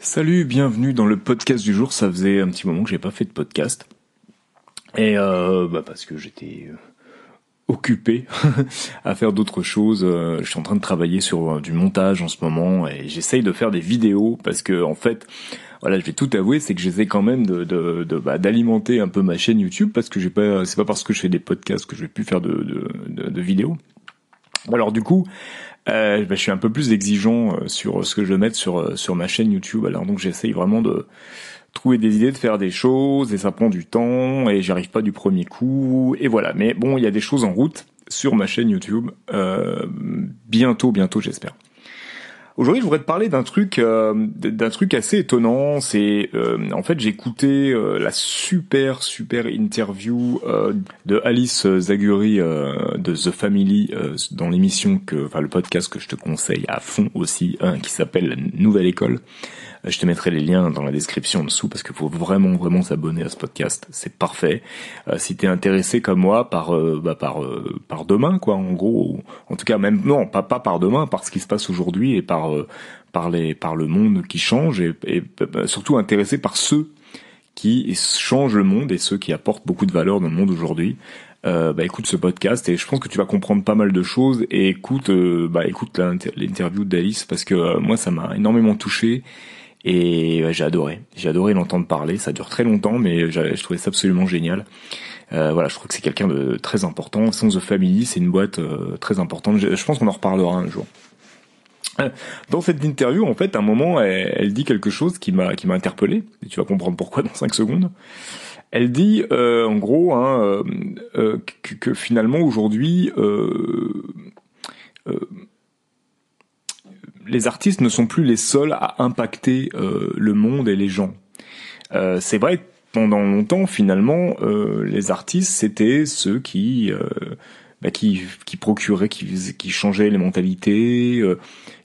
Salut, bienvenue dans le podcast du jour. Ça faisait un petit moment que j'ai pas fait de podcast. Et euh, bah parce que j'étais euh, occupé à faire d'autres choses. Euh, je suis en train de travailler sur du montage en ce moment et j'essaye de faire des vidéos parce que en fait, voilà, je vais tout avouer, c'est que j'essaie quand même de, bah, d'alimenter un peu ma chaîne YouTube parce que j'ai pas, c'est pas parce que je fais des podcasts que je vais plus faire de, de vidéos. Alors du coup, euh, bah, je suis un peu plus exigeant euh, sur ce que je vais mettre sur euh, sur ma chaîne YouTube. Alors donc j'essaye vraiment de trouver des idées, de faire des choses et ça prend du temps et j'arrive pas du premier coup et voilà. Mais bon, il y a des choses en route sur ma chaîne YouTube. Bientôt, bientôt, j'espère. Aujourd'hui, je voudrais te parler d'un truc, euh, d'un truc assez étonnant. C'est, euh, en fait, j'ai écouté euh, la super super interview de Alice Zaguri de The Family dans l'émission que, enfin, le podcast que je te conseille à fond aussi, hein, qui s'appelle Nouvelle École. Je te mettrai les liens dans la description en dessous parce qu'il faut vraiment vraiment s'abonner à ce podcast. C'est parfait. Euh, si t'es intéressé comme moi par bah, par par demain quoi, en gros, en tout cas même non pas pas par demain, par ce qui se passe aujourd'hui et par euh, par les par le monde qui change et, et bah, surtout intéressé par ceux qui changent le monde et ceux qui apportent beaucoup de valeur dans le monde aujourd'hui. Euh, bah écoute ce podcast et je pense que tu vas comprendre pas mal de choses et écoute euh, bah écoute l'interview d'Alice parce que euh, moi ça m'a énormément touché et j'ai adoré. J'ai adoré l'entendre parler. Ça dure très longtemps mais je trouvais ça absolument génial. Euh, voilà je trouve que c'est quelqu'un de très important. Sans the Family c'est une boîte très importante. Je, pense qu'on en reparlera un jour. Dans cette interview, en fait, à un moment, elle, dit quelque chose qui m'a qui m'a interpellé. Tu vas comprendre pourquoi dans 5 secondes. Elle dit, euh, en gros, hein, euh, euh, que, que, finalement aujourd'hui, les artistes ne sont plus les seuls à impacter le monde et les gens. C'est vrai pendant longtemps, finalement, les artistes c'était ceux qui bah, qui qui procuraient, qui qui changeaient les mentalités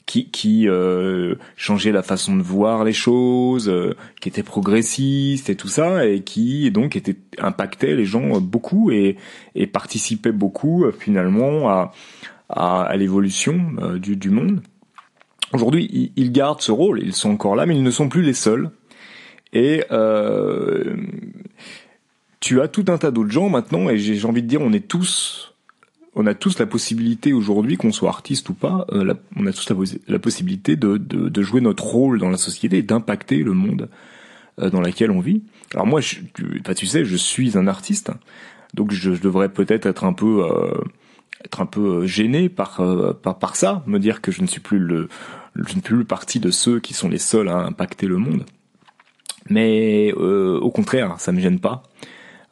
qui, qui euh, changeait la façon de voir les choses, euh, qui était progressiste et tout ça, et qui donc était impactait les gens beaucoup et, et participait beaucoup euh, finalement à, à, à l'évolution du, du monde. Aujourd'hui, ils gardent ce rôle, ils sont encore là, mais ils ne sont plus les seuls. Et tu as tout un tas d'autres gens maintenant, et j'ai envie de dire, on est tous on a tous la possibilité aujourd'hui, qu'on soit artiste ou pas, euh, on a tous la, possibilité de, jouer notre rôle dans la société d'impacter le monde euh, dans lequel on vit. Alors moi, je, tu, tu sais, je suis un artiste, donc je, devrais peut-être être un peu euh, être un peu gêné par, par par ça, me dire que je ne suis plus le je ne suis plus partie de ceux qui sont les seuls à impacter le monde. Mais au contraire, ça me gêne pas.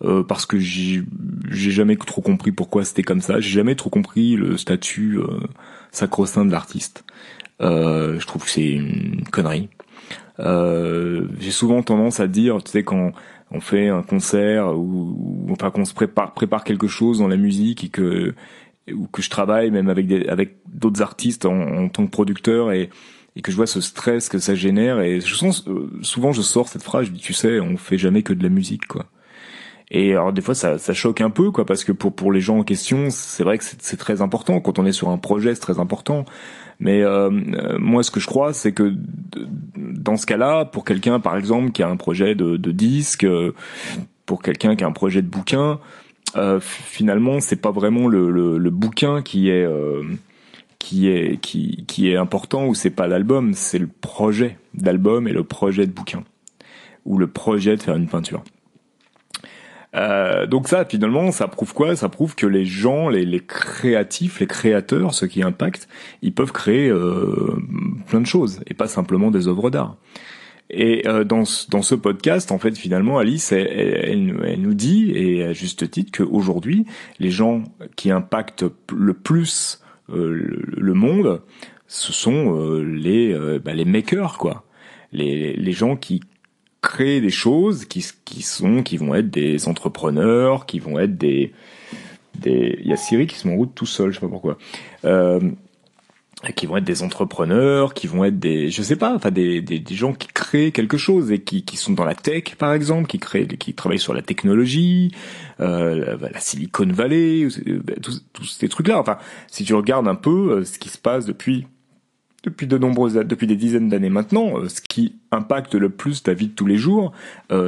Euh, parce que j'ai jamais trop compris pourquoi c'était comme ça. J'ai jamais trop compris le statut euh, sacro-saint de l'artiste. Euh, je trouve que c'est une connerie. Euh, j'ai souvent tendance à dire, tu sais, quand on fait un concert ou, enfin qu'on se prépare, prépare quelque chose dans la musique et que ou que je travaille même avec des, avec d'autres artistes en, en, tant que producteur et et que je vois ce stress que ça génère. Et je sens souvent je sors cette phrase je dis tu sais on fait jamais que de la musique quoi. Et alors des fois ça, ça choque un peu quoi parce que pour pour les gens en question c'est vrai que c'est très important. Quand on est sur un projet c'est très important. Mais euh, euh, moi ce que je crois c'est que dans ce cas-là pour quelqu'un par exemple qui a un projet de, de disque, euh, pour quelqu'un qui a un projet de bouquin, euh, finalement c'est pas vraiment le, le, le, bouquin qui est euh, qui est qui qui est important ou c'est pas l'album c'est le projet d'album et le projet de bouquin ou le projet de faire une peinture. Euh, donc ça, finalement, ça prouve quoi? Ça prouve que les gens, les, les, créatifs, les créateurs, ceux qui impactent, ils peuvent créer euh, plein de choses et pas simplement des œuvres d'art. Et euh, dans, ce, dans ce podcast, en fait, finalement, Alice, elle, elle, elle nous dit, et à juste titre, qu'aujourd'hui, les gens qui impactent le plus euh, le, le, monde, ce sont euh, les, bah, les makers, quoi. Les, les gens qui créer des choses qui, qui sont, qui vont être des entrepreneurs, qui vont être des, des, il y a Siri qui se met en route tout seul, je sais pas pourquoi. Euh, qui vont être des entrepreneurs, qui vont être des, je sais pas, enfin des, des, des, gens qui créent quelque chose et qui, qui sont dans la tech par exemple, qui créent, qui travaillent sur la technologie, euh, la, Silicon Valley, tous, tous ces trucs-là. Enfin, si tu regardes un peu euh, ce qui se passe depuis depuis de nombreuses, depuis des dizaines d'années maintenant, ce qui impacte le plus ta vie de tous les jours,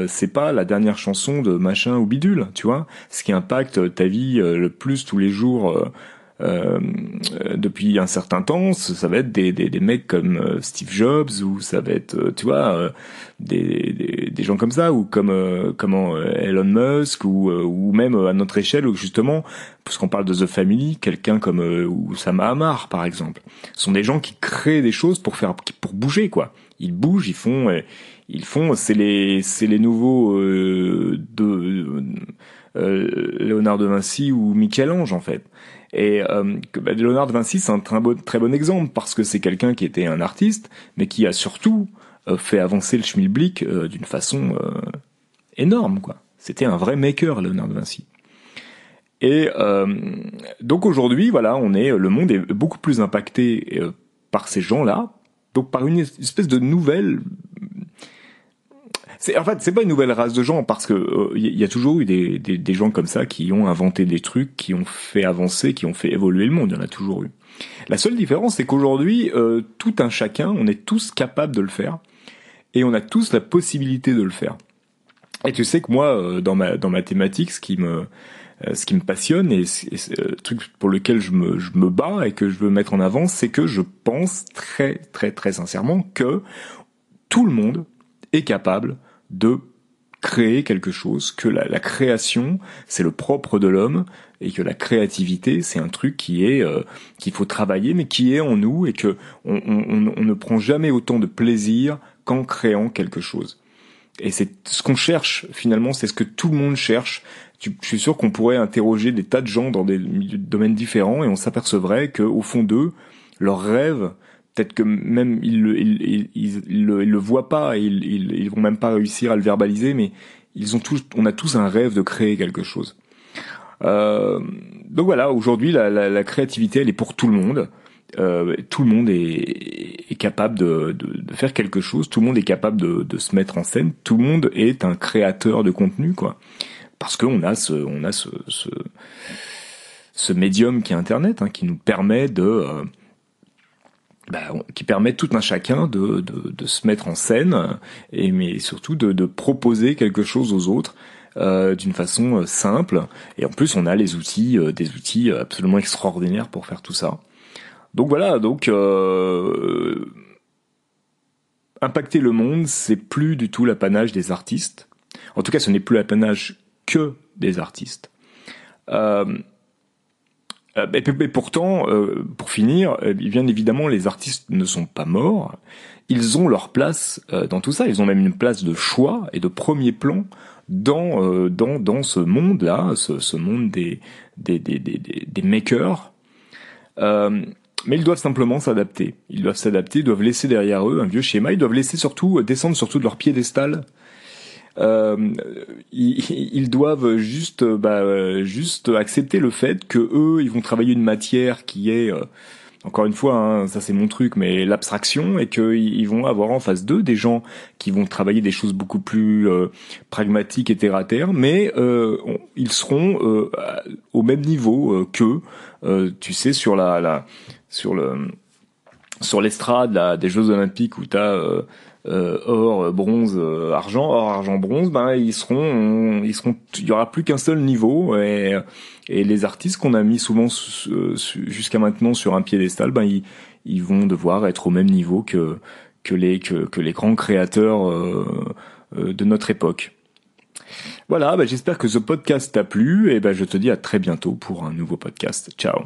c'est pas la dernière chanson de machin ou bidule, tu vois. Ce qui impacte ta vie le plus tous les jours euh, depuis un certain temps, ça va être des, des, des mecs comme euh, Steve Jobs ou ça va être, euh, tu vois, euh, des, des, des, gens comme ça ou comme comment Elon Musk ou, ou même à notre échelle justement, puisqu'on parle de The Family, quelqu'un comme Oussama Hamar par exemple, ce sont des gens qui créent des choses pour faire pour bouger quoi. Ils bougent, ils font, ils font, c'est les c'est les nouveaux de Léonard de Vinci ou Michel-Ange en fait. Et euh, bah, Léonard de Vinci, c'est un très bon, exemple parce que c'est quelqu'un qui était un artiste, mais qui a surtout euh, fait avancer le schmilblick euh, d'une façon euh, énorme. quoi. C'était un vrai maker, Léonard de Vinci. Et donc aujourd'hui, voilà, on est, le monde est beaucoup plus impacté par ces gens-là, donc par une espèce de nouvelle en fait c'est pas une nouvelle race de gens parce que il euh, y a toujours eu des, des, des, gens comme ça qui ont inventé des trucs, qui ont fait avancer, qui ont fait évoluer le monde. Il y en a toujours eu. La seule différence, c'est qu'aujourd'hui, euh, tout un chacun, on est tous capables de le faire et on a tous la possibilité de le faire. Et tu sais que moi, euh, dans ma dans ma thématique, ce qui me ce qui me passionne et, le truc pour lequel je me, je me bats et que je veux mettre en avant, c'est que je pense très très très sincèrement que tout le monde est capable de créer quelque chose, que la, création c'est le propre de l'homme et que la créativité c'est un truc qui est euh, qu'il faut travailler mais qui est en nous et que on, on, on ne prend jamais autant de plaisir qu'en créant quelque chose. Et c'est ce qu'on cherche finalement, c'est ce que tout le monde cherche. Je suis sûr qu'on pourrait interroger des tas de gens dans des domaines différents et on s'apercevrait que au fond d'eux, leur rêve peut-être que même ils le, ils, ils, le, le, voient pas et ils, ils, ils, vont même pas réussir à le verbaliser, mais ils ont tous, on a tous un rêve de créer quelque chose. Euh, donc voilà, aujourd'hui la, la, la, créativité elle est pour tout le monde. Euh, tout le monde est, est capable de, de, de, faire quelque chose. Tout le monde est capable de, de, se mettre en scène. Tout le monde est un créateur de contenu, quoi. Parce qu'on a ce, on a ce, ce, ce médium qui est Internet, hein, qui nous permet de euh, bah, qui permet tout un chacun de, de, de, se mettre en scène et mais surtout de, de proposer quelque chose aux autres euh, d'une façon euh, simple. Et en plus on a les outils euh, des outils absolument extraordinaires pour faire tout ça. Donc voilà donc euh, impacter le monde c'est plus du tout l'apanage des artistes. En tout cas ce n'est plus l'apanage que des artistes. Euh, euh, et, pourtant, euh, pour finir, euh, bien évidemment, les artistes ne sont pas morts. Ils ont leur place dans tout ça. Ils ont même une place de choix et de premier plan dans dans dans ce monde-là, ce, ce, monde des des des des, des makers. mais ils doivent simplement s'adapter. Ils doivent s'adapter, doivent laisser derrière eux un vieux schéma. Ils doivent laisser surtout descendre surtout de leur piédestal euh, ils, doivent juste, bah, juste accepter le fait que eux, ils vont travailler une matière qui est euh, encore une fois, hein, ça c'est mon truc, mais l'abstraction et qu'ils vont avoir en face d'eux des gens qui vont travailler des choses beaucoup plus euh, pragmatiques et terre à terre, mais euh, ils seront euh, au même niveau qu'eux, tu sais, sur la, la sur le sur l'estrade des Jeux Olympiques où tu as euh, or, bronze, euh, argent, or, argent, bronze, ben ils seront, ils seront, il y aura plus qu'un seul niveau et, et les artistes qu'on a mis souvent jusqu'à maintenant sur un piédestal, ben ils, ils vont devoir être au même niveau que que les que, que les grands créateurs euh, de notre époque. Voilà, ben j'espère que ce podcast t'a plu et ben je te dis à très bientôt pour un nouveau podcast. Ciao.